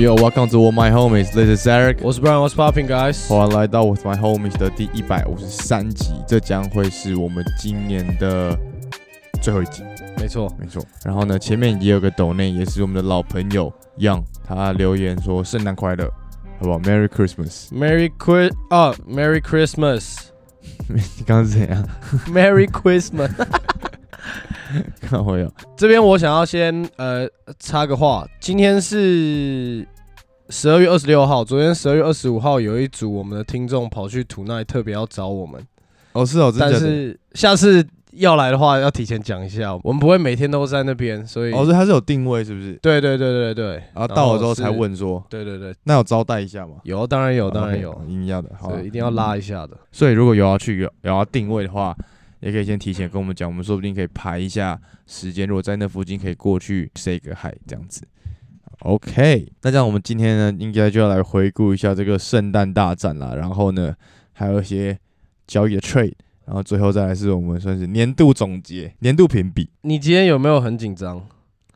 Yo yo, welcome to all my homies. This is Eric. 我是 Brian，我是 Popping guys。欢迎来到 With My Homies 的第一百五十三集，这将会是我们今年的最后一集，没错，没错。然后呢，前面也有个抖内，也是我们的老朋友 Young，他留言说圣诞快乐，好不好？Merry Christmas。Merry Chris 啊，Merry Christmas，Merry 你刚刚是怎样？Merry？Christmas。看我有，这边我想要先呃插个话，今天是十二月二十六号，昨天十二月二十五号有一组我们的听众跑去土奈特别要找我们，哦是哦，真的。但是下次要来的话要提前讲一下，我们不会每天都在那边，所以哦，所以他是有定位是不是？对对对对对，然后到了之后才，问说，对对对，那有招待一下吗？有当然有哦当然有，一定要的，对，一定要拉一下的。所以如果有要去有有要定位的话，也可以先提前跟我们讲，我们说不定可以排一下时间，如果在那附近可以过去 say 个 hi 这样子。OK，那这样我们今天呢，应该就要来回顾一下这个圣诞大战啦，然后呢，还有一些交易的 trade，然后最后再来是我们算是年度总结、年度评比。你今天有没有很紧张？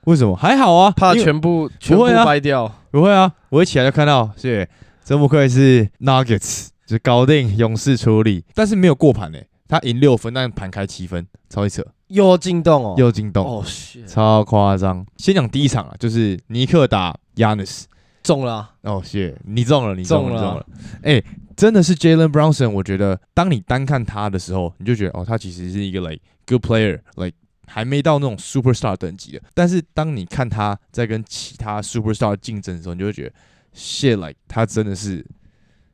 为什么？还好啊，怕全部全部掰掉？不会啊，我一起来就看到，谢真不愧是 Nuggets，就搞定勇士处理，但是没有过盘诶、他赢六分，但盘开七分，超级扯，又进洞哦，又进洞，哦超夸张。先讲第一场啊，就是尼克打 Yanis，中了啊，哦，谢，你中了，你中了，中了。哎、真的是 Jalen Brownson，我觉得当你单看他的时候，你就觉得哦，他其实是一个 like good player，like 还没到那种 superstar 等级的。但是当你看他在跟其他 superstar 竞争的时候，你就会觉得 shit like 他真的是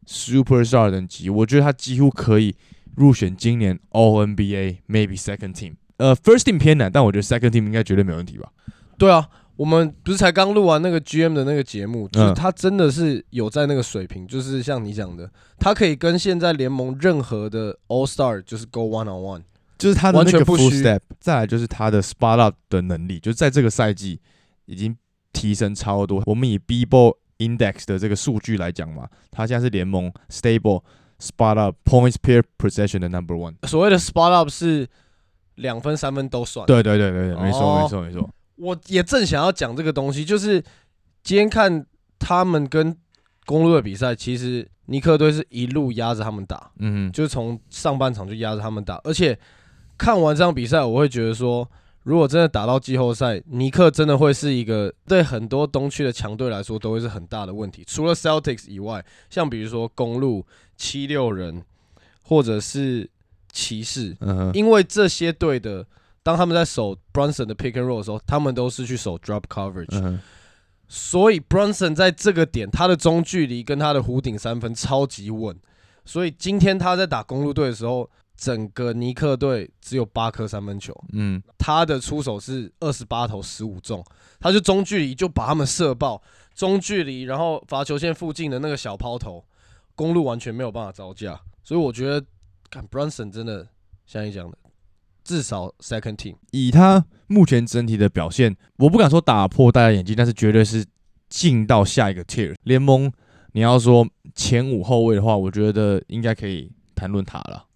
superstar 等级。我觉得他几乎可以入选今年 All NBA maybe second team。呃，first team 偏难，但我觉得 second team 应该绝对没问题吧。对啊，我们不是才刚录完那个 GM 的那个节目，就他真的是有在那个水平，就是像你讲的，他可以跟现在联盟任何的 All Star 就是 go one on one。就是他的那个完全不 full 虚 step，再来就是他的 spot up 的能力，就是在这个赛季已经提升超多。我们以 B ball index 的这个数据来讲嘛，他现在是联盟 stable spot up points per possession 的 number one。所谓的 spot up 是两分、三分都算。，对对对对对，没错哦没错没错。我也正想要讲这个东西，就是今天看他们跟公路的比赛，其实尼克队是一路压着他们打。嗯哼，就是从上半场就压着他们打，而且看完这场比赛，我会觉得说，如果真的打到季后赛，尼克真的会是一个对很多东区的强队来说都会是很大的问题。除了 Celtics 以外，像比如说公路、七六人或者是骑士，嗯哼，因为这些队的当他们在守 Brunson 的 pick and roll 的时候，他们都是去守 drop coverage，、所以 Brunson 在这个点，他的中距离跟他的弧顶三分超级稳，所以今天他在打公路队的时候，整个尼克队只有八颗三分球，嗯，他的出手是二十八投十五中，他就中距离就把他们射爆，中距离然后罚球线附近的那个小抛投，公路完全没有办法招架，所以我觉得，看 Brunson 真的像你讲的，至少 second team。以他目前整体的表现，我不敢说打破大家眼镜，但是绝对是进到下一个 tier 联盟。你要说前五后卫的话，我觉得应该可以谈论他了，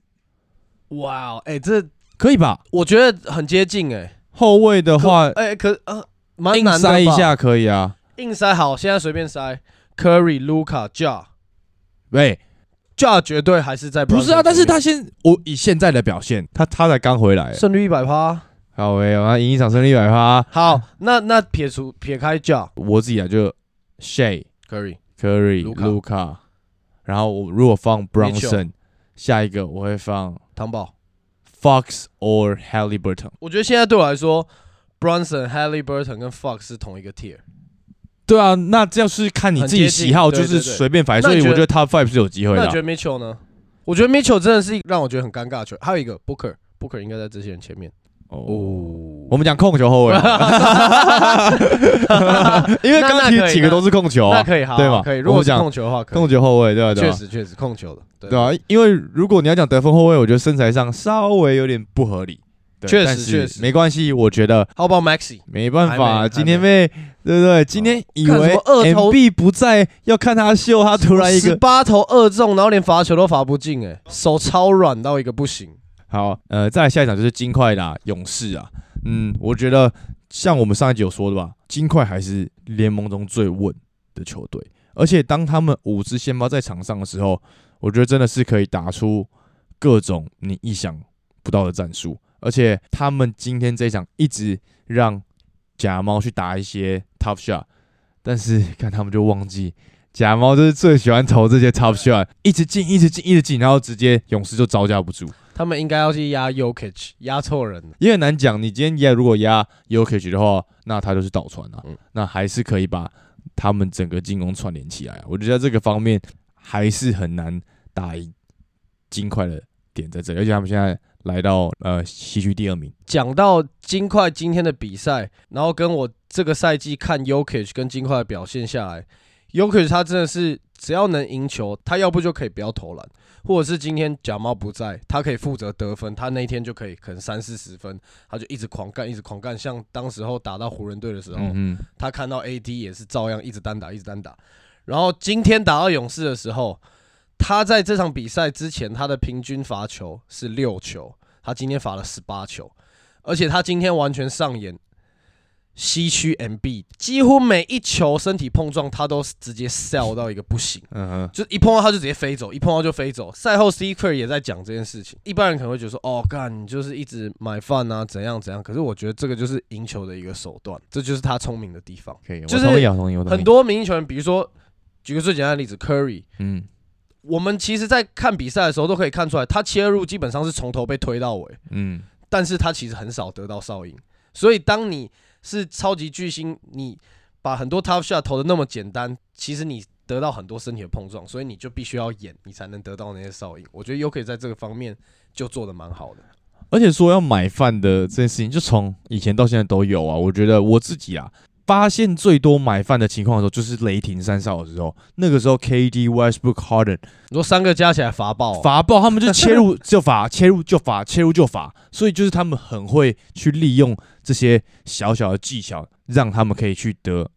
哇哦，哎，这可以吧？我觉得很接近哎、后卫的话，哎、可呃，蛮硬难的吧，塞一下可以啊。硬塞好，现在随便塞，Curry、Luca、Ja、喂，Ja 绝对还是在不是啊但是他前现我以现在的表现，他他才刚回来。面，胜率一百趴。好喂，我要赢一场胜利一百趴。好，那那撇除撇开 Ja、我自己啊，就 Shay、Curry，Curry、Luka Luka，然后我如果放 Mitchell Bronson，下一个我会放汤宝，Fox or Halliburton。我觉得现在对我来说，Bronson、Halliburton 跟 Fox 是同一个 tier。对啊，那这样是看你自己喜好，就是随便排，那你觉得所以我觉得 Top Five 是有机会的啊。那你觉得 Mitchell 呢？我觉得 Mitchell 真的是让我觉得很尴尬的球员。还有一个 Booker，Booker 应该在这些人前面。哦，哦我们讲控球后卫，因为刚刚几个都是控球啊，那可以，好，对吧可以。如果讲控球的话，控球后卫，对吧？确实确实控球的，对对啊，因为如果你要讲得分后卫，我觉得身材上稍微有点不合理。对确实确实没关系，我觉得 How about Maxi？没办法，今天被对不对？今天以为二头 MB 不在，要看他秀，他突然一个十八投二中，然后连罚球都罚不进，哎，手超软到一个不行。好，呃，再来下一场就是金块打勇士啊。嗯，我觉得像我们上一集有说的吧，金块还是联盟中最稳、的球队。而且当他们五支先发在场上的时候，我觉得真的是可以打出各种你意想不到的战术。而且他们今天这一场一直让假猫去打一些 tough shot，但是 看他们就忘记假猫就是最喜欢投这些 tough shot，一直进，一直进，一直进，然后直接勇士就招架不住。他们应该要去压 Yokich，压错人了。也很难讲，你今天压如果压 Yokich 的话，那他就是倒传啊，嗯那还是可以把他们整个进攻串联起来啊。我觉得这个方面还是很难打赢金块的点在这里，而且他们现在来到呃西区第二名，讲到金块今天的比赛，然后跟我这个赛季看 Yokich 跟金块的表现下来，Yokich 他真的是只要能赢球，他要不就可以不要投篮，或者是今天假猫不在，他可以负责得分，他那一天就可以可能三四十分，他就一直狂干，一直狂干。像当时候打到湖人队的时候，嗯，他看到 AD 也是照样一直单打，一直单打。然后今天打到勇士的时候，他在这场比赛之前，他的平均罚球是六球，他今天罚了十八球，而且他今天完全上演西区 MB，几乎每一球身体碰撞，他都是直接 sell 到一个不行。嗯哼，就一碰到他就直接飞走，一碰到就飞走。赛后 s e c r e 也在讲这件事情，一般人可能会觉得说，哦，干你就是一直买饭啊，怎样怎样。可是我觉得这个就是赢球的一个手段，这就是他聪明的地方。很，多明星球员，比如说举个最简单的例子，Curry，嗯我们其实在看比赛的时候都可以看出来，他切入基本上是从头被推到尾，嗯，但是他其实很少得到哨音。所以当你是超级巨星，你把很多 tough shot 投的那么简单，其实你得到很多身体的碰撞，所以你就必须要演，你才能得到那些效应。我觉得 U 可以在这个方面就做的蛮好的。而且说要买饭的这件事情，就从以前到现在都有啊。我觉得我自己啊，发现最多买饭的情况的时候，就是雷霆三少的时候。那个时候，KD、Westbrook、Harden 你说三个加起来罚爆、罚爆，他们就切入就罚，切入就罚，切入就罚。所以就是他们很会去利用这些小小的技巧，让他们可以去得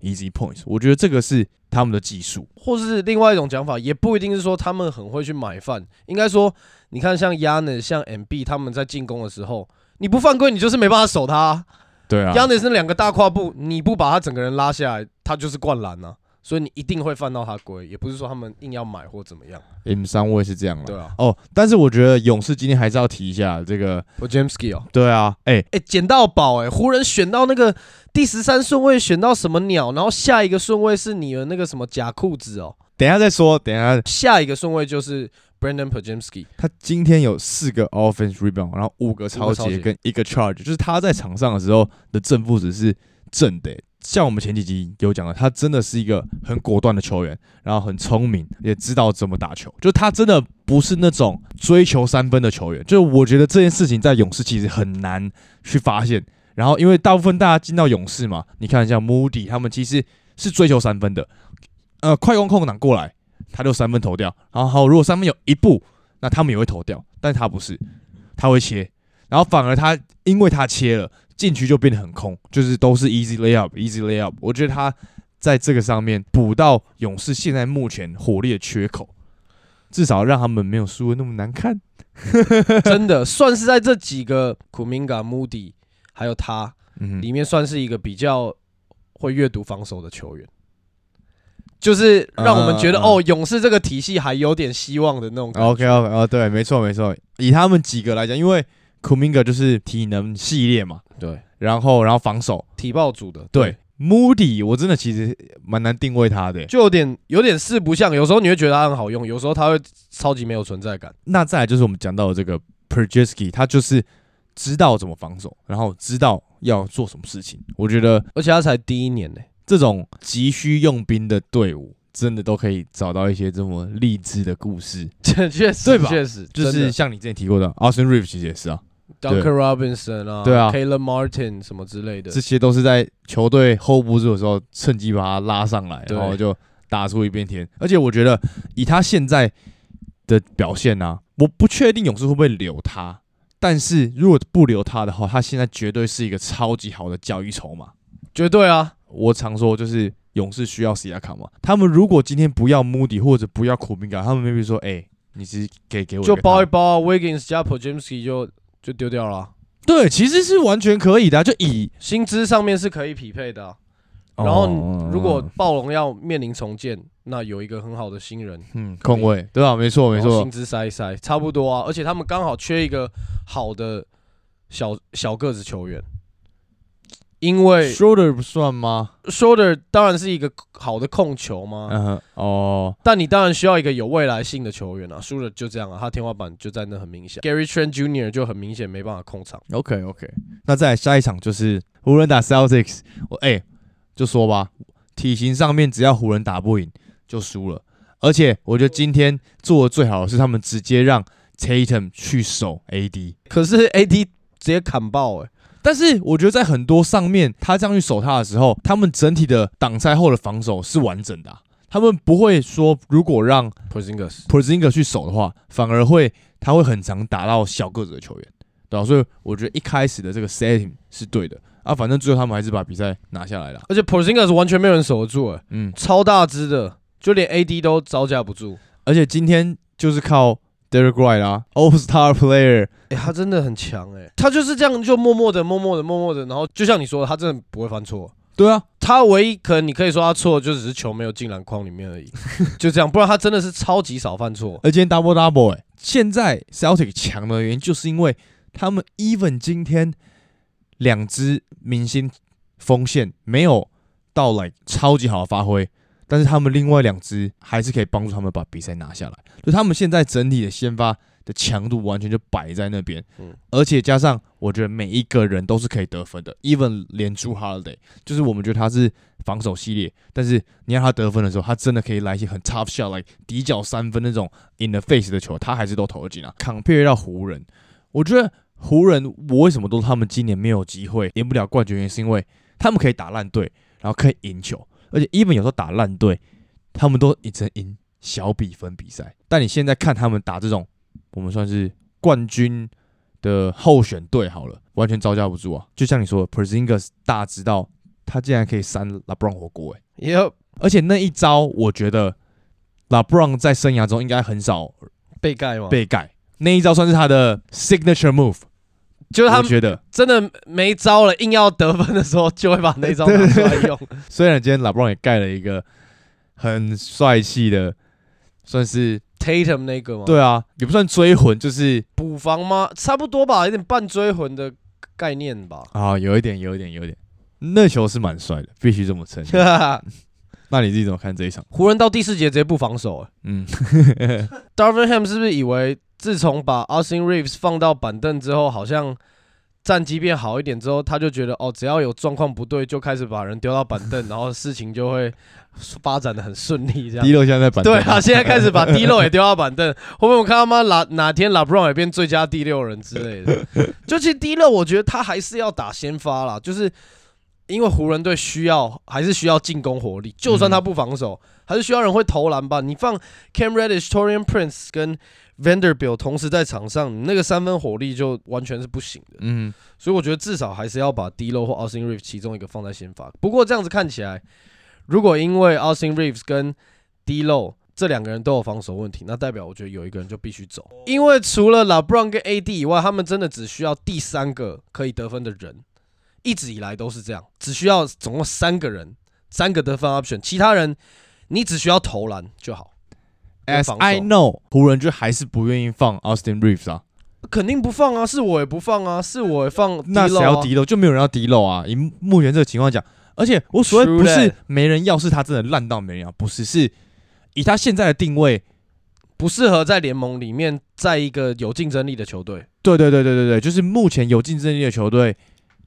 easy points。我觉得这个是他们的技术。或是另外一种讲法，也不一定是说他们很会去买饭，应该说，你看像 Yanis、像 MB 他们在进攻的时候，你不犯规，你就是没办法守他啊、对啊，Yanis 那两个大跨步，你不把他整个人拉下来，他就是灌篮呐、所以你一定会犯到他规，也不是说他们硬要买或怎么样，M 三我也是这样了。对啊。哦，但是我觉得勇士今天还是要提一下这个。y 哦，对啊，哎、哎、捡到宝哎、湖人选到那个第十三顺位选到什么鸟，然后下一个顺位是你的那个什么假裤子哦，等一下再说，等一下下一个顺位就是 Brandon Pajemski，他今天有四个 offense rebound，然后五个超五个超节节跟一个 charge，就是他在场上的时候的正负值是正的欸、像我们前几集有讲的，他真的是一个很果断的球员，然后很聪明，也知道怎么打球。就他真的不是那种追求三分的球员。就我觉得这件事情在勇士其实很难去发现。然后因为大部分大家进到勇士嘛，你看像 Moody 他们其实是追求三分的，呃，快攻空档过来，他就三分投掉。然后，如果三分有一步，那他们也会投掉，但他不是，他会切，然后反而他因为他切了，禁区就变得很空，就是都是 easy layup，easy layup。我觉得他在这个上面补到勇士现在目前火力的缺口，至少让他们没有输的那么难看。真的算是在这几个 Kuminga、Moody 还有他嗯，里面算是一个比较会阅读防守的球员，就是让我们觉得、哦，勇士这个体系还有点希望的那种感觉。OK OK 哦，对，没错没错。以他们几个来讲，因为 Kuminga 就是体能系列嘛，对，然后然后防守，体爆组的，对。Moody 我真的其实蛮难定位他的欸。就有点有点四不像，有时候你会觉得他很好用，有时候他会超级没有存在感。那再来就是我们讲到的这个 Perjeski，他就是知道怎么防守，然后知道要做什么事情。我觉得而且他才第一年呢、这种急需用兵的队伍，真的都可以找到一些这么励志的故事。这 确实对吧？确实就是像你之前提过的 Austin Reeves，其实也是啊，Duncan Robinson 啊，对啊。K e Martin 什么之类的。这，些都是在球队 hold 不住的时候，趁机把他拉上来，对。然后就打出一片天。而且我觉得以他现在的表现呢、我不确定勇士会不会留他，但是如果不留他的话，他现在绝对是一个超级好的交易筹码。绝对啊，我常说就是勇士需要 C 亚卡嘛，他们如果今天不要 Moody 或者不要苦明感，他们 maybe 说，哎、你是给给我就包一包啊，Wiggins 加 Pojemski 就就丢掉了啊、对，其实是完全可以的啊、就以薪资上面是可以匹配的啊、然后哦如果暴龙要面临重建，那有一个很好的新人，嗯空位对吧？没错没错然后薪，资塞一塞，差不多啊。而且他们刚好缺一个好的小小个子球员，因为 Schroeder 不算吗？Shoulder 当然是一个好的控球嘛，嗯哼哦，但你当然需要一个有未来性的球员啊。Shoulder 就这样啊，他天花板就在那很明显。Gary Trent Jr. 就很明显没办法控场。OK OK，那再来下一场就是湖人打 Celtics，我哎、就说吧，体型上面只要湖人打不赢就输了，而且我觉得今天做的最好的是他们直接让 Tatum 去守 AD，可是 AD 直接砍爆哎、但是我觉得在很多上面他这样去守他的时候，他们整体的挡拆后的防守是完整的啊、他们不会说如果让 Porzingis p o r z i n g 去守的话，反而会他会很常打到小个子的球员，对吧、所以我觉得一开始的这个 setting 是对的。啊，反正最后他们还是把比赛拿下来了。而且 Porzingis 完全没有人守得住哎、嗯，超大只的，就连 AD 都招架不住。而且今天就是靠 Derek White 啦，All Star Player，哎、他真的很强哎、他就是这样就默默的、默默的、默默的，然后就像你说的，他真的不会犯错。对啊，他唯一可能你可以说他错，就只是球没有进篮筐里面而已，就这样，不然他真的是超级少犯错。而今天 Double Double 哎、现在 Celtic 强的原因就是因为他们 even 今天两支明星锋线没有到来超级好的发挥，但是他们另外两支还是可以帮助他们把比赛拿下来。就他们现在整体的先发的强度完全就摆在那边，嗯而且加上我觉得每一个人都是可以得分的，even 连 Drew Holiday，就是我们觉得他是防守系列，但是你让他得分的时候，他真的可以来一些很 tough shot，like 底角三分那种 in the face 的球，他还是都投得进啊。compare 到湖人，我觉得湖人我为什么都说他们今年没有机会赢不了冠军，原因是因为他们可以打烂队，然后可以赢球，而且 even 有时候打烂队，他们都只能赢小比分比赛。但你现在看他们打这种，我们算是冠军的候选队好了，完全招架不住啊！就像你说的 p e r z i n g a s 大知道他竟然可以扇 LeBron 火锅、欸，也有而且那一招我觉得 LeBron 在生涯中应该很少被盖吗？被盖，那一招算是他的 signature move，就是他觉得。真的没招了，硬要得分的时候就会把那招 拿出来用。虽然今天 LeBron 也盖了一个很帅气的，算是 Tatum 那个吗？，对啊，也不算追魂，就是补防吗？差不多吧，有点半追魂的概念吧。啊，有一点，有一点，有一点，那球是蛮帅的，必须这么称。那你自己怎么看这一场？湖人到第四节直接不防守、欸嗯，Darvin Ham 是不是以为自从把 Austin Reeves 放到板凳之后，好像战绩变好一点之后，他就觉得哦，只要有状况不对，就开始把人丢到板凳，然后事情就会 发展的很顺利，这样第。六现在在板凳对啊，现在开始把 D 漏也丢到板凳，会不会我看他妈哪哪天 LeBron 也变最佳第六人之类的？就其实 D 漏，我觉得他还是要打先发啦，就是因为湖人队需要还是需要进攻火力，就算他不防守，还是需要人会投篮吧。你放 Cam Reddish、Torian Prince 跟 Vanderbilt 同时在场上，你那个三分火力就完全是不行的。嗯，所以我觉得至少还是要把 d l o 或 Austin Reeves 其中一个放在先发。不过这样子看起来，如果因为 Austin Reeves 跟 d l o 这两个人都有防守问题，那代表我觉得有一个人就必须走，因为除了 LeBron 跟 AD 以外，他们真的只需要第三个可以得分的人，一直以来都是这样，只需要总共三个人，三个得分 option，其他人你只需要投篮就好。跟 As I know，湖人就还是不愿意放 Austin Reeves 啊，肯定不放啊，是我也不放啊，是我也放那谁。要低漏？就没有人要低漏啊！以目前这个情况讲，而且我所谓不是没人要，是他真的烂到没人要，不是，是以他现在的定位，不适合在联盟里面，在一个有竞争力的球队。对对对对对对，就是目前有竞争力的球队，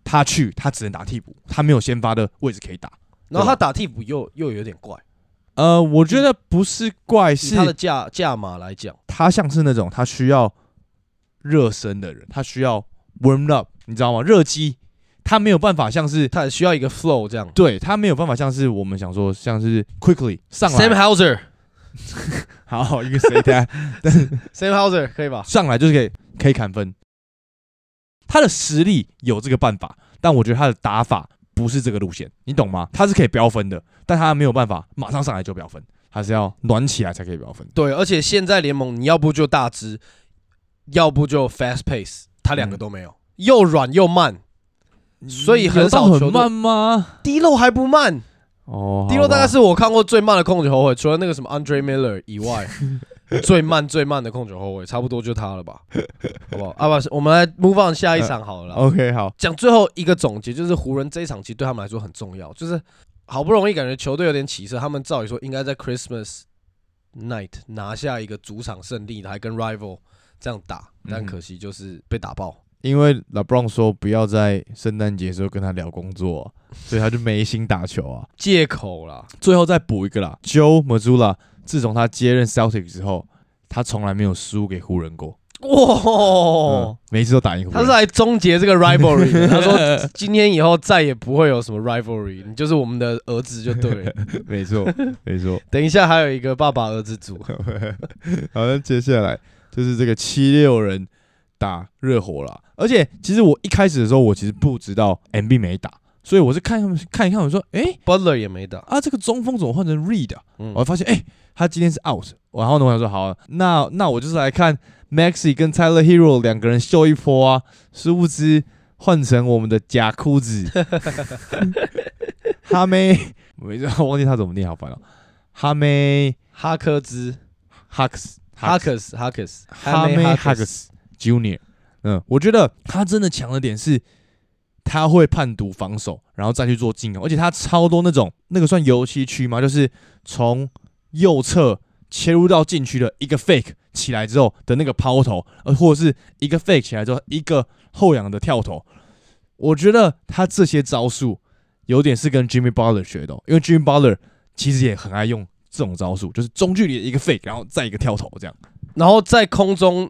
他去他只能打替补，他没有先发的位置可以打。然后他打替补又又有点怪，呃，我觉得不是怪，是他的价价码来讲，他像是那种他需要热身的人，他需要 warm up，你知道吗？热机，他没有办法像是他也需要一个 flow 这样。对他没有办法像是我们想说像是 quickly 上来 Sam 来，Hauser，Sam 好一个谁 的 Hauser 可以吧？上来就是可以可以砍分，他的实力有这个办法，但我觉得他的打法不是这个路线，你懂吗？他是可以飙分的，但他没有办法马上上来就飙分，他是要暖起来才可以飙分。对，而且现在联盟你要不就大只，要不就 fast pace，他两个嗯都没有，又软又慢，所以很少很慢吗？低漏还不慢，哦，低漏大概是我看过最慢的控球后卫，除了那个什么 Andre Miller 以外，最慢最慢的控球后卫，差不多就他了吧？好不好？啊，不，我们来 move on 下一场好了啦。OK 好，讲最后一个总结，就是湖人这一场其实对他们来说很重要，就是好不容易感觉球队有点起色，他们照理说应该在 Christmas night 拿下一个主场胜利，还跟 rival 这样打，但嗯可惜就是被打爆。因为 LeBron 说不要在圣诞节的时候跟他聊工作啊、所以他就没心打球啊。借口啦，最后再补一个啦，Joe Mazzulla，自从他接任 Celtic 之后，他从来没有输给湖人过，哇、嗯，每一次都打赢湖人。他是来终结这个 rivalry。他说今天以后再也不会有什么 rivalry，你就是我们的儿子就对了。没错，没错。等一下还有一个爸爸儿子组，好，那接下来就是这个七六人打热火了。而且其实我一开始的时候，我其实不知道 MB 没打，所以我是看他们看一看，我说，诶 Butler 也没打，啊，这个中锋怎么换成 Reed 啊？嗯我，发现，诶，他今天是 out。然后呢，我想说，好、啊，那那我就是来看 Maxi 跟 Tyler Hero 两个人秀一波啊。殊不知换成我们的假裤子，哈梅，我没知道忘记他怎么念，好烦哦。哈梅哈克兹，哈克斯，哈克斯，哈克斯，哈梅哈哈克斯 Junior，嗯，我觉得他真的强的点是，他会判读防守，然后再去做进攻，而且他超多那种那个算游戏区吗？就是从右侧切入到禁区的一个 fake 起来之后的那个抛投，呃，或者是一个 fake 起来之后一个后仰的跳投，我觉得他这些招数有点是跟 Jimmy Butler 学的哦、因为 Jimmy Butler 其实也很爱用这种招数，就是中距离的一个 fake，然后再一个跳投这样。然后在空中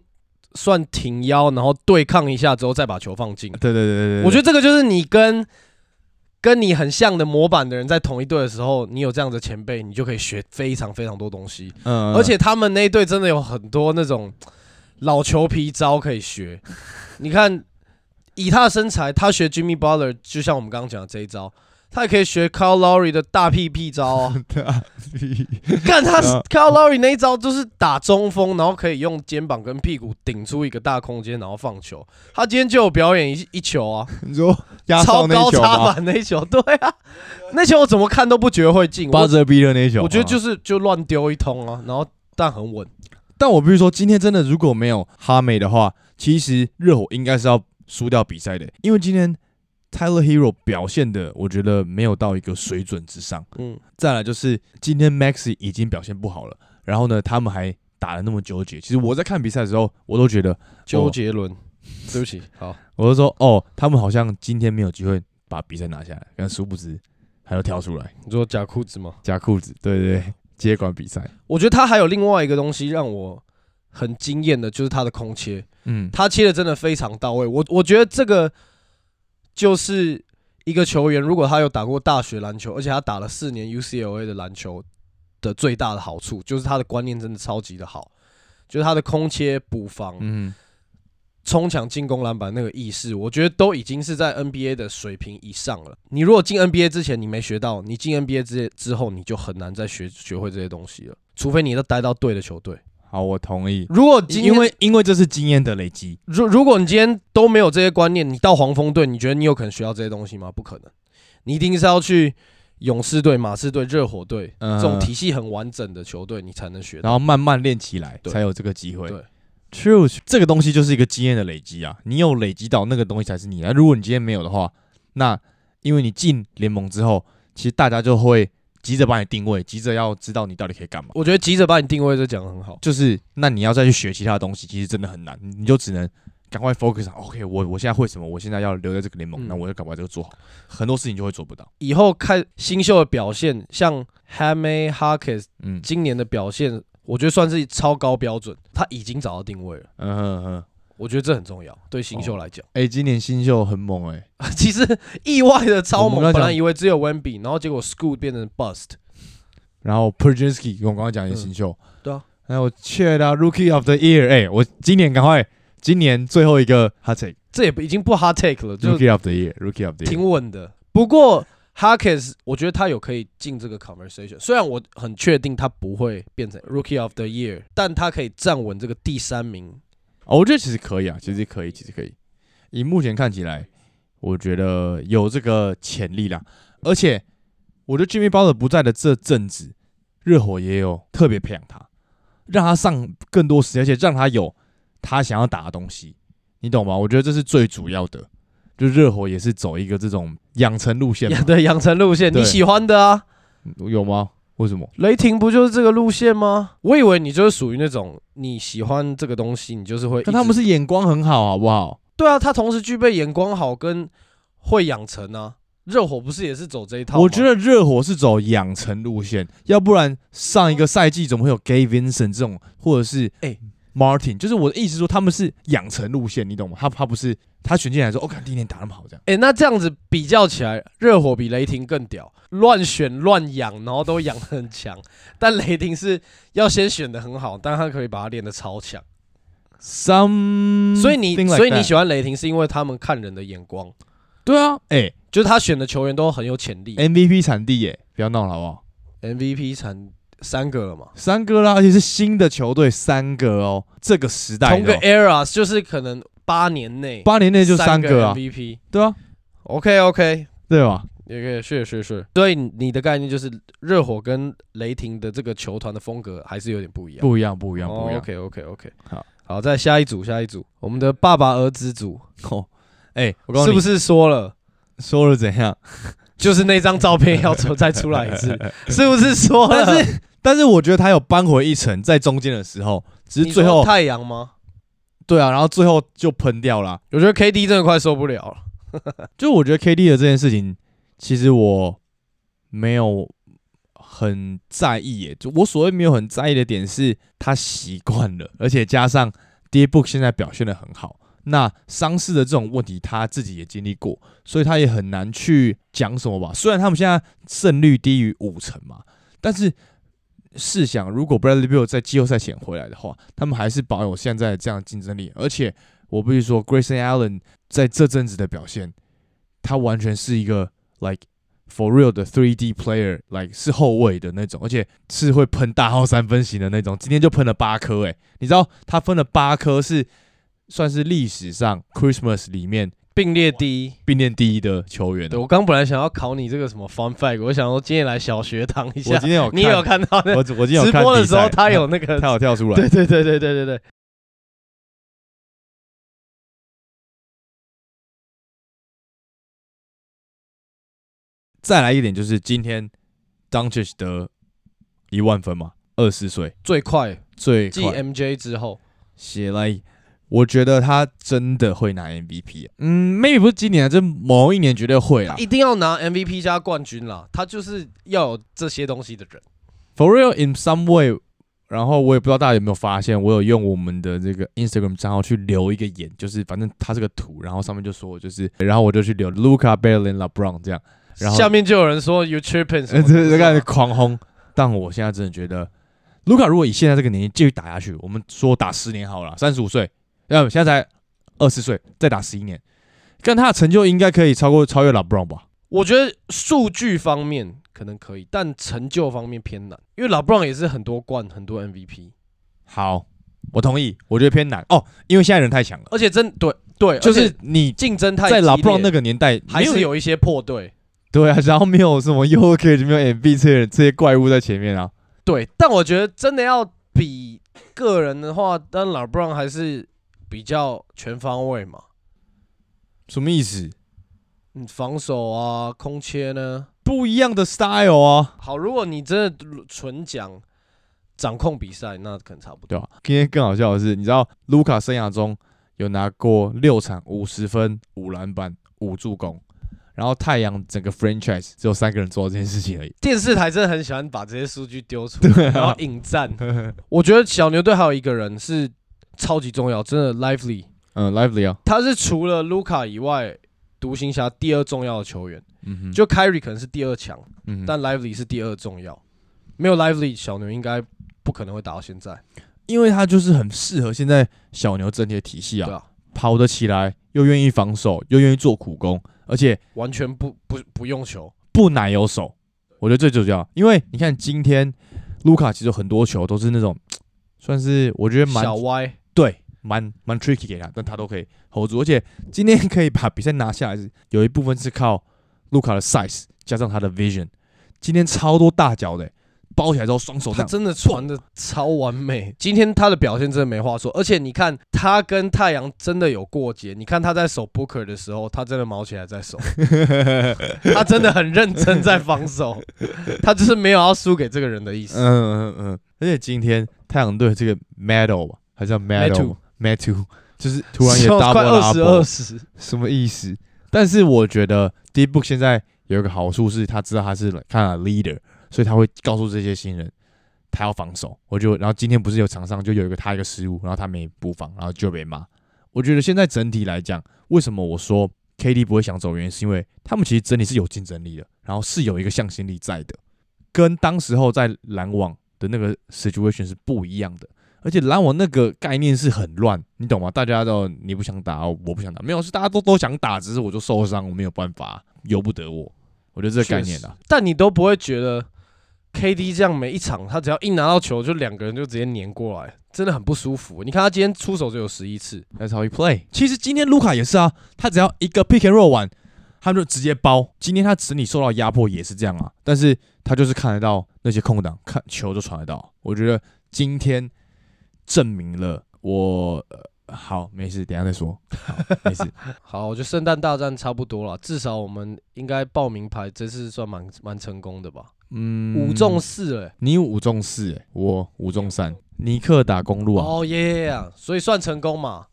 算挺腰，然后对抗一下之后再把球放进。对对对对对，我觉得这个就是你跟跟你很像的模板的人在同一队的时候，你有这样的前辈，你就可以学非常非常多东西。嗯，而且他们那一队真的有很多那种老球皮招可以学。你看，以他的身材，他学 Jimmy Butler，就像我们刚刚讲的这一招，他也可以学 Kyle Lowry 的大屁屁招啊。看他嗯 Kyle Lowry 那一招，就是打中锋，然后可以用肩膀跟屁股顶出一个大空间，然后放球。他今天就有表演一一球啊，你说超高插？板那一球，对啊，那球我怎么看都不觉得会进。我巴泽比的那一球，我觉得就是是就乱丢一通啊，然后但很稳。但我必须说，今天真的如果没有哈梅的话，其实热火应该是要输掉比赛的，因为今天 Tyler Hero 表现的，我觉得没有到一个水准之上。嗯，再来就是今天 Maxi 已经表现不好了，然后呢，他们还打了那么纠结。其实我在看比赛的时候，我都觉得，周杰伦，对不起，好，我就说，哦，他们好像今天没有机会把比赛拿下来，但殊不知还要跳出来你说假裤子吗？假裤子，对对对，接管比赛。我觉得他还有另外一个东西让我很惊艳的，就是他的空切，嗯，他切的真的非常到位。我我觉得这个就是一个球员，如果他有打过大学篮球，而且他打了四年 UCLA 的篮球的最大的好处，就是他的观念真的超级的好，就是他的空切补防、嗯，冲抢进攻篮板那个意识，我觉得都已经是在 NBA 的水平以上了。你如果进 NBA 之前你没学到，你进 NBA 之之后你就很难再学学会这些东西了，除非你都待到对的球队。好，我同意。如果因为因为这是经验的累积，如如果你今天都没有这些观念，你到黄蜂队，你觉得你有可能学到这些东西吗？不可能，你一定是要去勇士队、马刺队、热火队、嗯这种体系很完整的球队，你才能学到。然后慢慢练起来，才有这个机会。对，True，这个东西就是一个经验的累积啊，你有累积到那个东西才是你啊。如果你今天没有的话，那因为你进联盟之后，其实大家就会急着把你定位，急着要知道你到底可以干嘛。我觉得急着把你定位这讲的很好。就是那你要再去学其他的东西，其实真的很难，你就只能赶快 focus 上。OK，我我现在会什么？我现在要留在这个联盟，嗯那我就赶快这个做好。很多事情就会做不到。以后看新秀的表现，像 Hammy Harkes 嗯今年的表现，我觉得算是超高标准，他已经找到定位了。嗯哼哼，我觉得这很重要，对新秀来讲。哎、今年新秀很猛哎、其实意外的超猛，本来以为只有 Wemby，然后结果 School 变成 Bust。然后 Perjinsky 跟我刚刚讲的新秀，对啊，还有 Chet 啊，Rookie of the Year，哎、我今年赶快，今年最后一个 Hot Take，Rookie 这也不已经不 hard take 了，，Rookie of the Year，Rookie of the Year，挺稳的。不过 Harkes，我觉得他有可以进这个 conversation。虽然我很确定他不会变成 Rookie of the Year，但他可以站稳这个第三名。哦，我觉得其实可以啊，其实可以，其实可以。以目前看起来，我觉得有这个潜力啦。而且我觉得 Jimmy Butler 不在的这阵子，热火也有特别培养他，让他上更多时间，而且让他有他想要打的东西，你懂吗？我觉得这是最主要的。就热火也是走一个这种养成路线，对养成路线，你喜欢的啊？有吗？为什么？雷霆不就是这个路线吗？我以为你就是属于那种你喜欢这个东西，你就是会。但他们是眼光很好，好不好？对啊，他同时具备眼光好跟会养成啊。热火不是也是走这一套？我觉得热火是走养成路线，要不然上一个赛季怎么会有 Gay Vincent 这种，或者是哎 Martin？就是我的意思说，他们是养成路线，你懂吗？他他不是他选进来说，哦，看第一年打那么好，这样。哎、那这样子比较起来，热火比雷霆更屌，乱选乱养，然后都养得很强。但雷霆是要先选的很好，但他可以把它练得超强。Some，所以你 like 所以你喜欢雷霆，是因为他们看人的眼光，对啊，哎、就是他选的球员都很有潜力。MVP 产地耶，不要闹了好不好？MVP 产三个了嘛，三个啦，而且是新的球队三个哦，这个时代同个 era 就是可能八年内八年内就三三个啊，MVP。对啊，OK OK，对吧？也可以是是是。所以你的概念就是热火跟雷霆的这个球团的风格还是有点不一样。不一样，不一样，不一样。OK OK OK，好，好，再下一组，下一组，我们的爸爸儿子组，哦，哎、是不是说了，说了怎样？就是那张照片要出再出来一次，是不是说？但是，但是我觉得他有扳回一城，在中间的时候，只是最后太阳吗？对啊，然后最后就喷掉了。我觉得 KD 真的快受不了了。就我觉得 KD 的这件事情，其实我没有很在意耶。就我所谓没有很在意的点是，他习惯了，而且加上 D Book 现在表现的很好，那伤势的这种问题他自己也经历过，所以他也很难去讲什么吧。虽然他们现在胜率低于五成嘛，但是试想，如果 Bradley Beal 在季后赛前回来的话，他们还是保有现在这样竞争力。而且我必须说，Grayson Allen 在这阵子的表现，他完全是一个 like for real 的 three D player，like 是后卫的那种，而且是会喷大号三分型的那种。今天就喷了八颗，诶，你知道他分了八颗是算是历史上 Christmas 里面并列第一。并列第一的球员对，哦。我刚本来想要考你这个什么 fun fact，我想说今天来小学堂一下我今。天有，你有看到那我我今天有直看比赛播的时候，他有那个他有跳出来，对对对对对对对，再来一点就是今天 d u n c h 得一万分嘛，二十岁最快最继 MJ 之后，写来，我觉得他真的会拿 MVP 啊。嗯，maybe 不是今年啊，这某一年绝对会啊。一定要拿 MVP 加冠军啦，他就是要有这些东西的人。For real in some way，然后我也不知道大家有没有发现，我有用我们的这个 Instagram 账号去留一个言，就是反正他是个图，然后上面就说就是，然后我就去留 Luca b e r l i n LeBron 这样，然后下面就有人说 you tripping，这这个的不是吗狂轰。但我现在真的觉得，卢卡如果以现在这个年纪继续打下去，我们说打十年好了，三十五岁，要现在才二十岁，再打十一年，跟他的成就应该可以超过超越 LeBron 吧？我觉得数据方面可能可以，但成就方面偏难，因为老布朗也是很多冠很多 MVP，好，我同意，我觉得偏难哦，因为现在人太强了，而且真对对，就是你竞争太在激烈 LeBron 那个年代还是有一些破队。对啊，然后没有什么 u k 没有 MB 这些人这些怪物在前面啊。对，但我觉得真的要比个人的话，但老布朗还是比较全方位嘛。什么意思？嗯，防守啊，空切呢？不一样的 style 啊，好，如果你真的纯讲掌控比赛，那可能差不多。今天更好笑的是，你知道卢卡生涯中有拿过六场五十分、五篮板、五助攻，然后太阳整个 franchise 只有三个人做到这件事情而已。电视台真的很喜欢把这些数据丢出来，啊然后引战。我觉得小牛队还有一个人是超级重要，真的 Lively，嗯，lively 啊，他是除了卢卡以外，独行侠第二重要的球员。嗯哼，就 Kyrie 可能是第二强，嗯哼但 Lively 是第二重要。没有 Lively，小牛应该不可能会打到现在。因为他就是很适合现在小牛整体的体系啊，对啊，跑得起来，又愿意防守，又愿意做苦工，而且完全不不不用球。不奶油手，我觉得最重要。因为你看今天卢卡其实有很多球都是那种算是我觉得蛮小歪，对，蛮蛮 tricky 给他，但他都可以 hold 住，而且今天可以把比赛拿下来，是有一部分是靠卢卡的 size 加上他的 vision。今天超多大脚的、包起来之后双手他真的传的超完美。今天他的表现真的没话说，而且你看他跟太阳真的有过节。你看他在守 Booker 的时候，他真的毛起来在守，他真的很认真在防守，他就是没有要输给这个人的意思。嗯嗯嗯，而且今天太阳队这个 Medal 吧，还叫 Metal Metal，就是突然也 快 double 二十二 double，十，什么意思？但是我觉得 D Book 现在有一个好处是，他知道他是看了 leader，所以他会告诉这些新人他要防守。我就然后今天不是有场上就有一个他一个失误，然后他没补防，然后就被骂。我觉得现在整体来讲，为什么我说 KD 不会想走，原因是因为他们其实整体是有竞争力的，然后是有一个向心力在的，跟当时候在篮网的那个 situation 是不一样的。而且篮网那个概念是很乱，你懂吗？大家都你不想打，我不想打，没有是大家都都想打，只是我就受伤，我没有办法，由不得我。我觉得这个概念啊，但你都不会觉得 KD 这样每一场他只要一拿到球，就两个人就直接粘过来，真的很不舒服。你看他今天出手就有十一次，That's how he play。其实今天卢卡也是啊，他只要一个 pick and roll 完，他就直接包。今天他整体受到压迫也是这样啊，但是他就是看得到那些空档，看球就传得到。我觉得今天证明了我、呃好，没事，等下再说。好，没事。好，我觉得圣诞大战差不多了，至少我们应该报名牌这次算蛮蛮成功的吧？嗯，五中四哎、你五中四、欸，我五中三。尼克打公路啊，哦耶，所以算成功嘛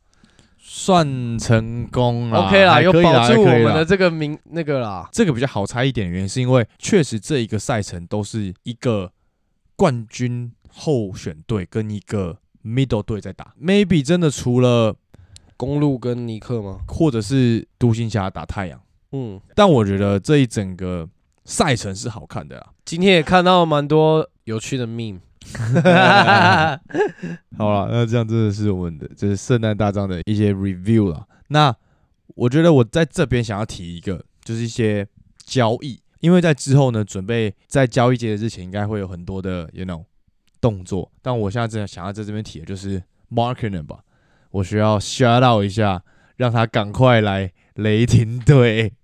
算成功了。？OK 啦，有还可以啦保住我们的这个名那个啦。这个比较好猜一点的原因，是因为确实这一个赛程都是一个冠军候选队跟一个 middle 队在打。Maybe 真的除了公路跟尼克吗？或者是独行侠打太阳，嗯，但我觉得这一整个赛程是好看的啦。今天也看到蛮多有趣的 meme。好了，那这样真的是我们的就是圣诞大战的一些 review 了。那我觉得我在这边想要提一个，就是一些交易，因为在之后呢，准备在交易节之前，应该会有很多的 you know 动作。但我现在真的想要在这边提的就是 Markinen 吧，我需要 shout out 一下，让他赶快来雷霆队。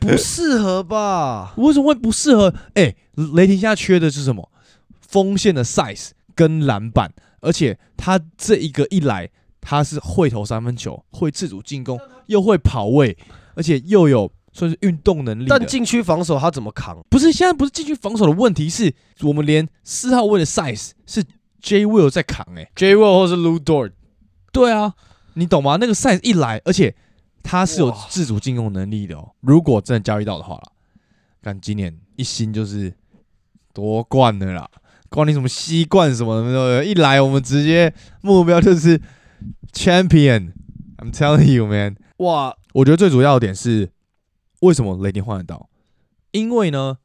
不适合吧？为什么会不适合？哎、雷霆现在缺的是什么？锋线的 size 跟篮板，而且他这一个一来，他是会投三分球，会自主进攻，又会跑位，而且又有算是运动能力。但禁区防守他怎么扛？不是现在不是禁区防守的问题，是我们连四号位的 size 是 J Will 在扛哎、J Will 或是 Lou Dort，对啊，你懂吗？那个 size 一来，而且他是有自主进攻能力的哦。如果真的交易到的话啦，看今年一心就是夺冠的啦，管你什么西冠什么的，一来我们直接目标就是 champion。I'm telling you, man。哇，我觉得最主要的点是，为什么雷霆换得到？因为呢，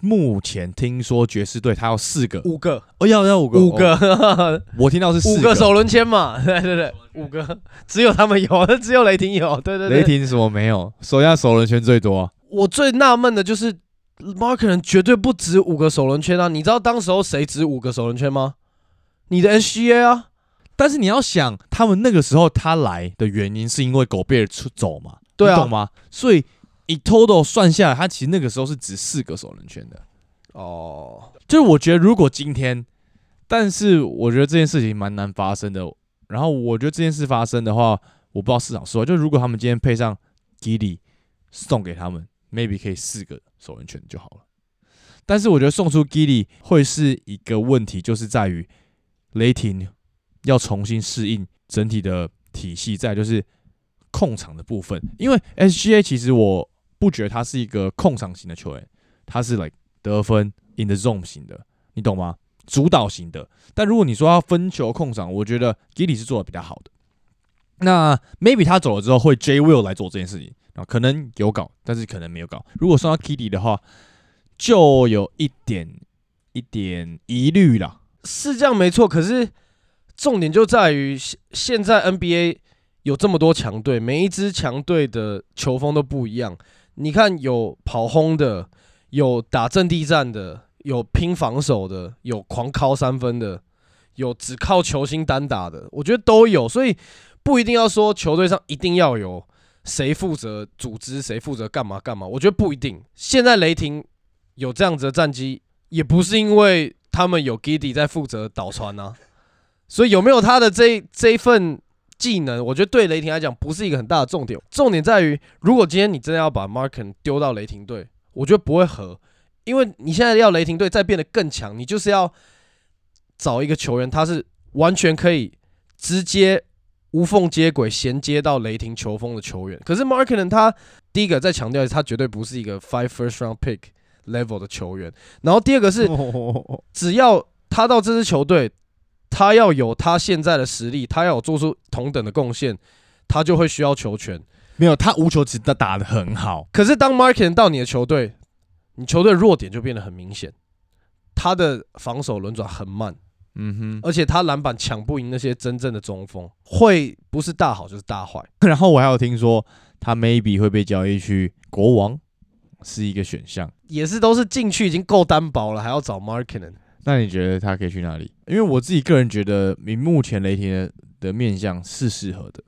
目前听说爵士队他要四个，五个，哦，要要五个，五哦个，我听到是 四五个首轮签嘛？对对对，五个，只有他们有，只有雷霆有。对对对，雷霆什么没有？手下首轮圈最多啊、我最纳闷的就是 Mark 人绝对不止五个首轮圈啊！你知道当时候谁值五个首轮圈吗？你的 SGA 啊，但是你要想，他们那个时候他来的原因是因为狗贝尔出走嘛，对啊你懂吗？所以以 total 算下来，他其实那个时候是值四个首轮圈的。哦，就是我觉得如果今天，但是我觉得这件事情蛮难发生的。然后我觉得这件事发生的话，我不知道市场说，就如果他们今天配上 Giddy 送给他们，maybe 可以四个首轮圈就好了。但是我觉得送出 Giddy 会是一个问题，就是在于雷霆要重新适应整体的体系，在就是控场的部分。因为 SGA 其实我不觉得他是一个控场型的球员，他是 like 得分 in the zone 型的，你懂吗？主导型的。但如果你说要分球控场，我觉得 Giddy 是做的比较好的。那 maybe 他走了之后会 J Will 来做这件事情啊，可能有搞，但是可能没有搞。如果送到 Giddy 的话，就有一点一点疑虑啦。是这样没错。可是重点就在于现现在 NBA 有这么多强队，每一支强队的球风都不一样。你看，有跑轰的，有打阵地战的，有拼防守的，有狂敲三分的，有只靠球星单打的，我觉得都有。所以不一定要说球队上一定要有谁负责组织，谁负责干嘛干嘛。我觉得不一定。现在雷霆有这样子的战绩，也不是因为他们有 Giddy 在负责导船啊，所以有没有他的这这一份技能，我觉得对雷霆来讲不是一个很大的重点。重点在于，如果今天你真的要把 Marken 丢到雷霆队，我觉得不会合，因为你现在要雷霆队再变得更强，你就是要找一个球员，他是完全可以直接无缝接轨衔接到雷霆球风的球员。可是 Marken 他第一个再强调，他绝对不是一个 five first round pick level 的球员。然后第二个是，只要他到这支球队，他要有他现在的实力，他要有做出同等的贡献，他就会需要球权。没有，他无球其实他打的很好。可是当 Marken 到你的球队，你球队弱点就变得很明显，他的防守轮转很慢，嗯哼，而且他篮板抢不赢那些真正的中锋，会不是大好就是大坏。然后我还有听说他 maybe 会被交易去国王，是一个选项。也是都是进去已经够单薄了，还要找 Marken。那你觉得他可以去哪里？因为我自己个人觉得，你目前雷霆的面相是适合的，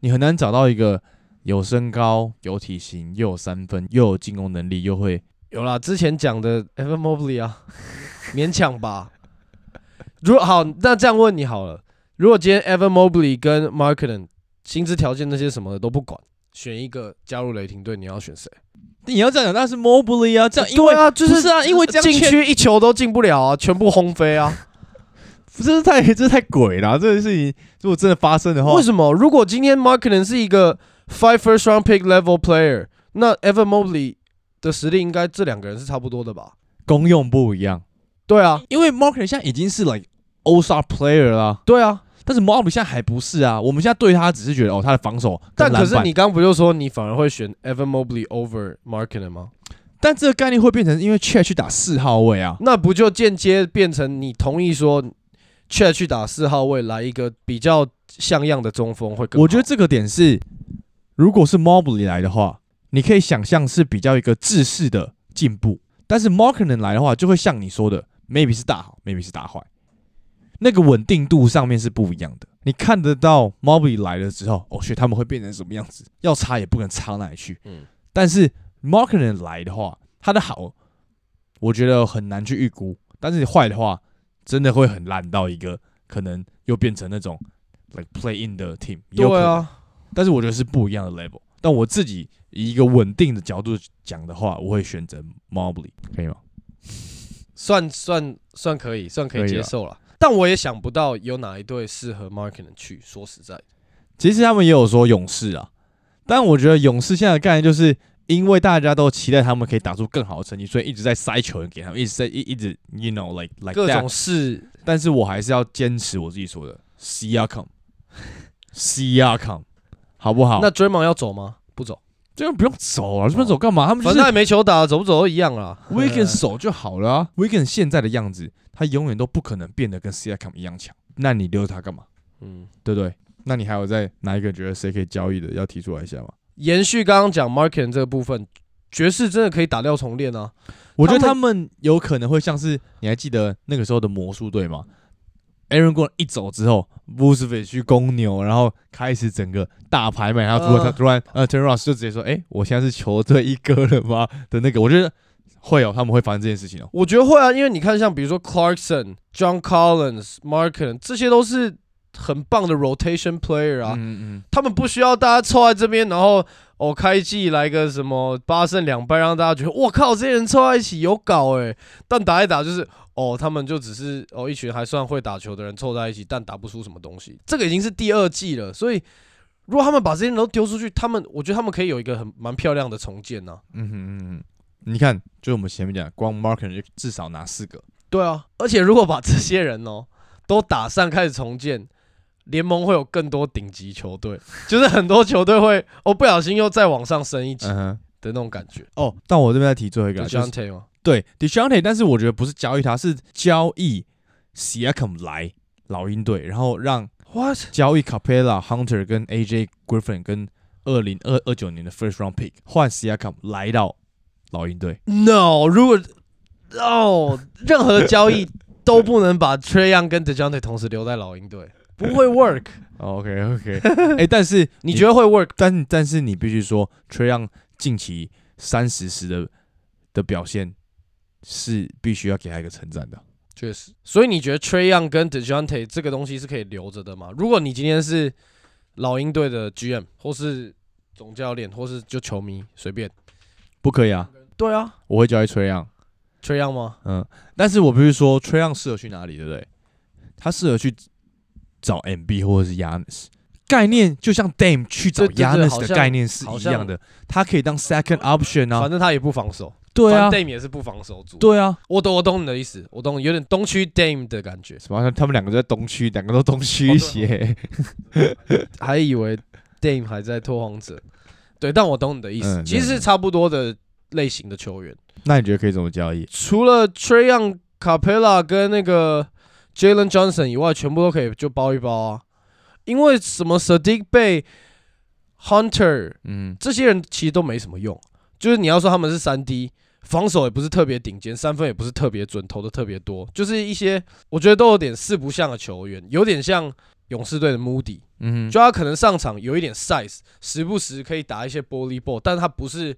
你很难找到一个有身高、有体型、又有三分、又有进攻能力、又会 有啦，之前讲的 Evan Mobley 啊，勉强吧。如果好，那这样问你好了，如果今天 Evan Mobley 跟 Marken 薪资条件那些什么的都不管，选一个加入雷霆队，你要选谁？你要这样讲，那是 Mobley 啊，这样因为对啊，就是是啊因为这样禁签区一球都进不了啊，全部轰飞啊。这是太这是太鬼了啊，这个事情如果真的发生的话，为什么？如果今天 Marken 是一个 five first round pick level player，那 Evan Mobley 的实力应该这两个人是差不多的吧？功用不一样？对啊，因为 Mark 现在已经是 like All Star player 啦，对啊。但是 Mobley 现在还不是啊。我们现在对他只是觉得哦，他的防守但可，是你刚刚不就说你反而会选 Evan Mobley over Marken 吗？但这个概念会变成因为 Chat 去打四号位啊，那不就间接变成你同意说 Chat 去打四号位，来一个比较像样的中锋会更好？我觉得这个点是，如果是 Mobley 来的话，你可以想象是比较一个制式的进步，但是 Markkanen 来的话，就会像你说的，maybe 是大好，maybe 是大坏，那个稳定度上面是不一样的。你看得到 Mobley 来了之后，哦，所以他们会变成什么样子？要差也不可能差到哪里去。嗯，但是 Markkanen 来的话，他的好，我觉得很难去预估，但是坏的话，真的会很烂到一个可能又变成那种 like play in 的 team。对啊，但是我觉得是不一样的 level。但我自己以一个稳定的角度讲的话，我会选择 Mobley，可以吗？算算算可以，算可以接受了。但我也想不到有哪一队适合 Marken 去。说实在的，其实他们也有说勇士啊，但我觉得勇士现在的概念就是因为大家都期待他们可以打出更好的成绩，所以一直在塞球员给他们，一直在一一直 you know like like 各种事但是我还是要坚持我自己说的 Siakam，Siakam，好不好？那 Draymond 要走吗？不走，这样不用走啊，这边走干嘛？他们就是反正他也没球打，走不走都一样啊。Wiggins 守就好了啊。Wiggins 现在的样子，他永远都不可能变得跟 Siakam 一样强。那你留他干嘛？嗯，对不对？那你还有在哪一个觉得谁可以交易的，要提出来一下吗？延续刚刚讲 market 这个部分，爵士真的可以打掉重练啊。我觉得他他们有可能会像是你还记得那个时候的魔术队吗？Aaron Gordon 一走之后 v u c e v i c 去公牛，然后开始整个大拍卖，然后突然突然呃 t e r r Ross 就直接说：“哎、我现在是球队一哥了吗？”的那个，我觉得会哦，他们会发生这件事情哦。我觉得会啊，因为你看，像比如说 Clarkson、John Collins、Marken，这些都是很棒的 rotation player 啊。嗯嗯，他们不需要大家凑在这边，然后哦开季来个什么八胜两败，让大家觉得我靠，这些人凑在一起有搞诶、但打一打就是哦，他们就只是哦一群还算会打球的人凑在一起，但打不出什么东西。这个已经是第二季了，所以如果他们把这些人都丢出去，他们我觉得他们可以有一个很蛮漂亮的重建呐、嗯哼嗯嗯，你看，就我们前面讲，光 Marker 就至少拿四个，对啊，而且如果把这些人哦都打散开始重建，联盟会有更多顶级球队，就是很多球队会哦不小心又再往上升一级的。那种感觉。哦，但我这边再提最后一个 Dejounte 吗？对 Deshante，但是我觉得不是交易他，是交易 Siakam 来老鹰队，然后让 What？交易 Capella、Hunter 跟 AJ Griffin 跟二零二二九年的 First Round Pick 换 Siakam 来到老鹰队。No，如果哦，任何交易 都不能把 Trey Young 跟 Dejounte 同时留在老鹰队，不会 work。OK OK，哎、但是你觉得会 work？但但是你必须说 Trey Young 近期三十时的的表现是必须要给他一个称赞的。确实。所以你觉得 Trey Young 跟 Dejounte 这个东西是可以留着的吗？如果你今天是老鹰队的 GM 或是总教练，或是就球迷随便，不可以啊，对啊我会交易崔样。，Trey Young 吗？嗯，但是我不是说，崔样适合去哪里，对不对？他适合去找 MB 或者是 Yanis。概念就像 Dame 去找对对对 Yanis 好像的概念是好一样的，他可以当 second option 啊反。正他也不防守，对啊 Dame 也是不防守组。对啊，我懂，我懂你的意思，我懂，有点东区 Dame 的感觉，什么？他们两个都在东区，两个都东区一些。还以为 Dame 还在拓荒者。对，但我懂你的意思，嗯其实是差不多的类型的球员。那你觉得可以怎么交易？除了 Trey Young、Capella 跟那个 Jalen Johnson 以外，全部都可以就包一包啊。因为什么 Sadiq Bay、Hunter 嗯，这些人其实都没什么用，就是你要说他们是三 D，防守也不是特别顶尖，三分也不是特别准，投的特别多，就是一些我觉得都有点四不像的球员，有点像勇士队的 Moody，嗯，就他可能上场有一点 size，时不时可以打一些玻璃 ball，但他不是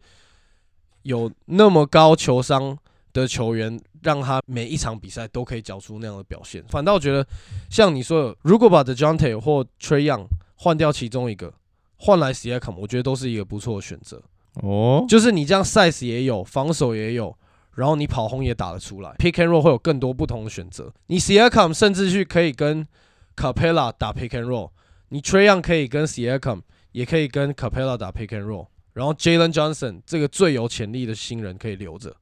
有那么高球商的球员，让他每一场比赛都可以缴出那样的表现。反倒觉得像你说的，如果把 The Jonte 或 Trey Young 换掉其中一个，换来 Siakam，我觉得都是一个不错的选择。哦，就是你这样 size 也有，防守也有，然后你跑轰也打得出来，pick and roll 会有更多不同的选择。你 Siakam 甚至去可以跟 Capella 打 pick and roll，你 Trey Young 可以跟 Siakam，也可以跟 Capella 打 pick and roll，然后 Jalen Johnson 这个最有潜力的新人可以留着，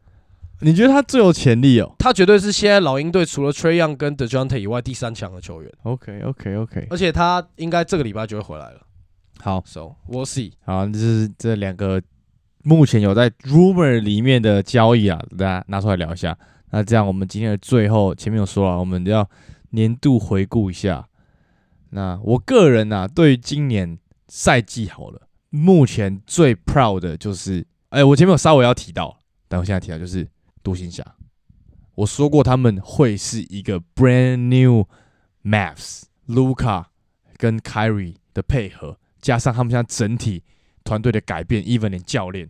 你觉得他最有潜力哦他绝对是现在老鹰队除了 Trey Young 跟 Dejounte 以外第三强的球员，？OK OK OK，而且他应该这个礼拜就会回来了好，So we'll see。好，这是这两个目前有在 rumor 里面的交易啊，大家拿出来聊一下。那这样我们今天的最后，前面有说了，我们要年度回顾一下。那我个人啊，对于今年赛季好了，目前最 proud 的就是，哎、我前面有稍微要提到，但我现在提到就是独行侠。我说过他们会是一个 brand new maps Luca 跟 Kyrie 的配合，加上他们现在整体团队的改变，even 连教练，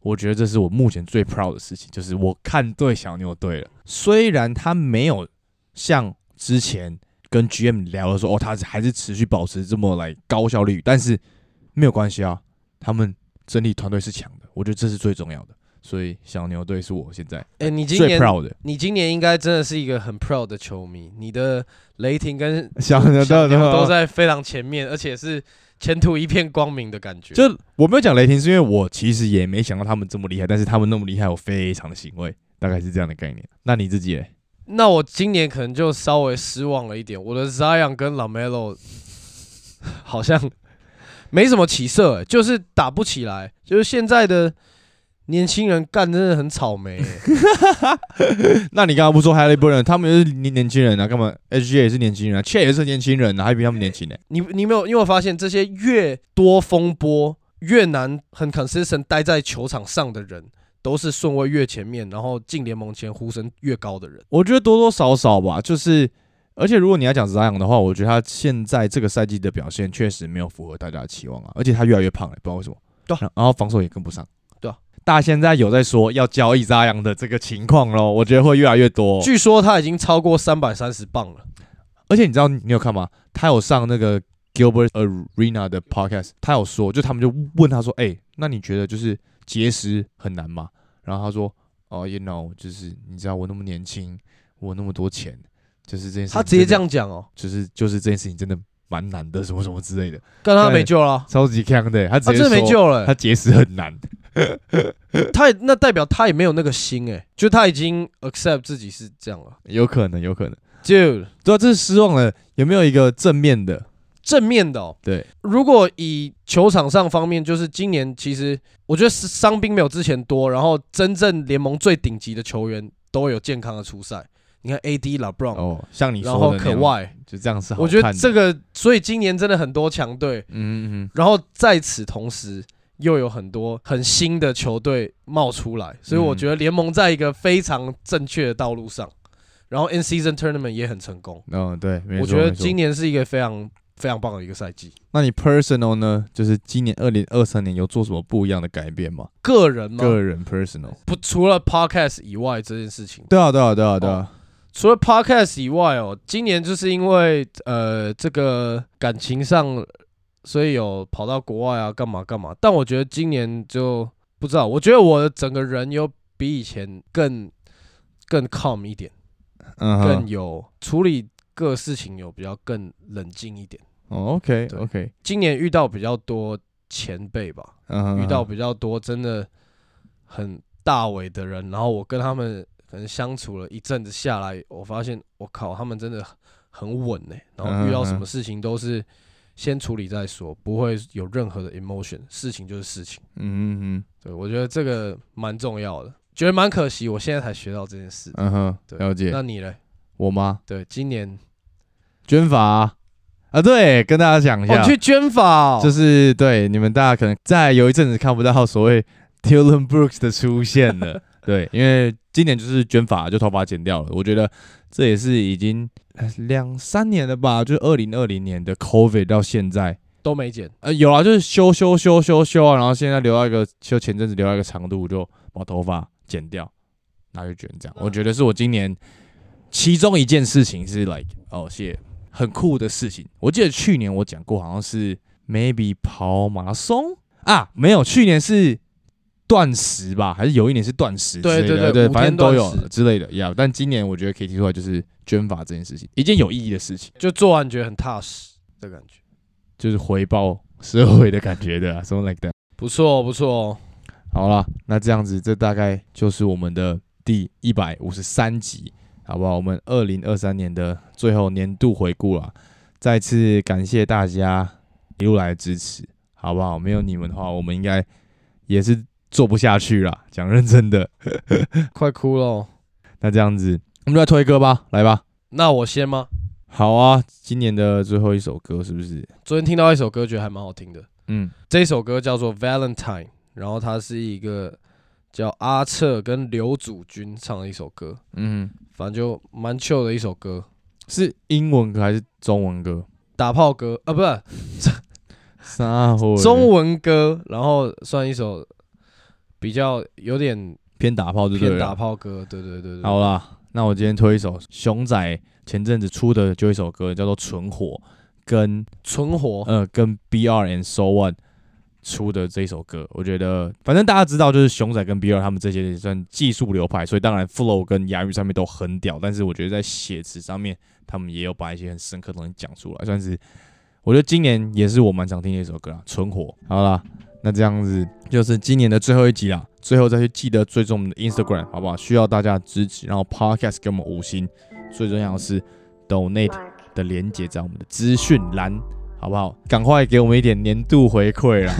我觉得这是我目前最 proud 的事情，就是我看对小牛队了。虽然他没有像之前跟 GM 聊的说，哦，他还是持续保持这么来高效率，但是没有关系啊，他们整体团队是强的，我觉得这是最重要的。所以小牛队是我现在哎、你今最年 proud 的。你今年应该真的是一个很 proud 的球迷，你的雷霆跟 小牛队都在非常前面，而且是前途一片光明的感觉。就我没有讲雷霆，是因为我其实也没想到他们这么厉害，但是他们那么厉害，我非常的欣慰，大概是这样的概念。那你自己嘞？那我今年可能就稍微失望了一点，我的 Zion 跟 Lamelo 好像没什么起色、欸，就是打不起来，就是现在的年轻人干真的很草莓、欸。那你刚刚不说 Halliburton，他们也是年年轻人啊，干嘛？HG 也是年轻人啊 c h 也是年轻人啊，还比他们年轻呢、你你没有因为我发现这些越多风波越难很 consistent 待在球场上的人，都是顺位越前面，然后进联盟前呼声越高的人。我觉得多多少少吧，就是，而且如果你要讲 Zion 的话，我觉得他现在这个赛季的表现确实没有符合大家的期望啊，而且他越来越胖了、不知道为什么。对啊然然后防守也跟不上。对啊，大家现在有在说要交易 Zion 的这个情况咯，我觉得会越来越多。据说他已经超过三百三十磅了。而且你知道你有看吗？他有上那个 Gilbert Arena 的 podcast，他有说，就他们就问他说：“哎、那你觉得就是节食很难吗？”然后他说：“哦、y o u know，就是你知道我那么年轻，我那么多钱，就是这件事情他直接这样讲哦，就是就是这件事情真的蛮难的，什么什么之类的，跟他没救了啊，超级强的。他直他真的没救了欸、他节食很难。他也那代表他也没有那个心哎、就他已经 accept 自己是这样了。有可能，有可能。就对啊，这是失望了。有没有一个正面的？正面的哦，对，如果以球场上方面，就是今年其实我觉得是伤兵没有之前多，然后真正联盟最顶级的球员都有健康的出赛。你看 AD、LeBron，、哦，像你然后说的那样，可外，就这样是好我觉得看的这，个，所以今年真的很多强队，嗯嗯嗯。然后在此同时又有很多很新的球队冒出来，所以我嗯觉得联盟在一个非常正确的道路上，然后 in season tournament 也很成功。嗯，对，没错我觉得没错今年是一个非常非常棒的一个赛季。那你 personal 呢？就是今年二零二三年有做什么不一样的改变吗？个人吗？个人 personal。不，除了 podcast 以外这件事情，对啊，对啊，对啊，对啊。除了 podcast 以外哦，今年就是因为呃这个感情上，所以有跑到国外啊，干嘛干嘛。但我觉得今年就不知道，我觉得我的整个人有比以前更更 calm 一点，嗯，更有处理各事情有比较更冷静一点。哦，OK OK，今年遇到比较多前辈吧，嗯哼，遇到比较多真的很大伟的人，然后我跟他们可能相处了一阵子下来，我发现我靠，他们真的很稳呢、然后遇到什么事情都是先处理再说，不会有任何的 emotion，事情就是事情。嗯嗯对我觉得这个蛮重要的，觉得蛮可惜，我现在才学到这件事。嗯哼，对了解。那你嘞？我吗？对，今年捐法啊，啊对，跟大家讲一哦，下你，去捐法哦，就是对你们大家可能在有一阵子看不到所谓 Tylan Brooks 的出现了，对，因为今年就是卷发，就头发剪掉了。我觉得这也是已经呃两三年了吧，就是二零二零年的 COVID 到现在，都没剪。呃，有啊，就是修修修修修啊，然后现在留到一个，就前阵子留到一个长度，就把头发剪掉，然后就卷这样。我觉得是我今年其中一件事情是 like 哦，谢很酷的事情。我记得去年我讲过，好像是 maybe 跑马拉松啊，没有，去年是断食吧，还是有一年是断食之类的？对对对对五反正都有之类的呀。但今年我觉得可以提出来，就是捐法这件事情，一件有意义的事情。就做完觉得很踏实的感觉，就是回报社会的感觉的、啊，什么 like that。不错不错哦。好了，那这样子，这大概就是我们的第一百五十三集，好不好？我们二零二三年的最后年度回顾了，再次感谢大家一路来的支持，好不好？没有你们的话，我们应该也是做不下去了。讲认真的，快哭了哦。那这样子，我们就来推歌吧，来吧。那我先吗？好啊，今年的最后一首歌是不是？昨天听到一首歌，觉得还蛮好听的。嗯，这首歌叫做《Valentine》，然后它是一个叫阿彻跟刘祖君唱的一首歌，嗯，反正就蛮 chill 的一首歌，是英文歌还是中文歌？打炮歌啊，不是 啥？中文歌，然后算一首比较有点偏打炮就对。偏打炮歌，对对对对。好啦，那我今天推一首熊仔前阵子出的就一首歌，叫做《存活》，跟存活，呃跟 BR and So One 出的这一首歌，我觉得反正大家知道，就是熊仔跟 BR 他们这些也算技术流派，所以当然 flow 跟押韵上面都很屌，但是我觉得在写词上面，他们也有把一些很深刻的东西讲出来，算是我觉得今年也是我蛮常听的一首歌啊，《存活》。好啦，那这样子就是今年的最后一集啦。最后再去记得追踪我们的 Instagram，好不好？需要大家的支持，然后 Podcast 给我们五星，最重要的是 Donate 的连接在我们的资讯栏，好不好？赶快给我们一点年度回馈啦！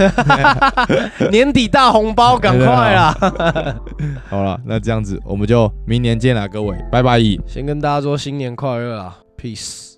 年底大红包，赶快啦！好了，那这样子我们就明年见啦，各位，拜拜。先跟大家说新年快乐啊，peace。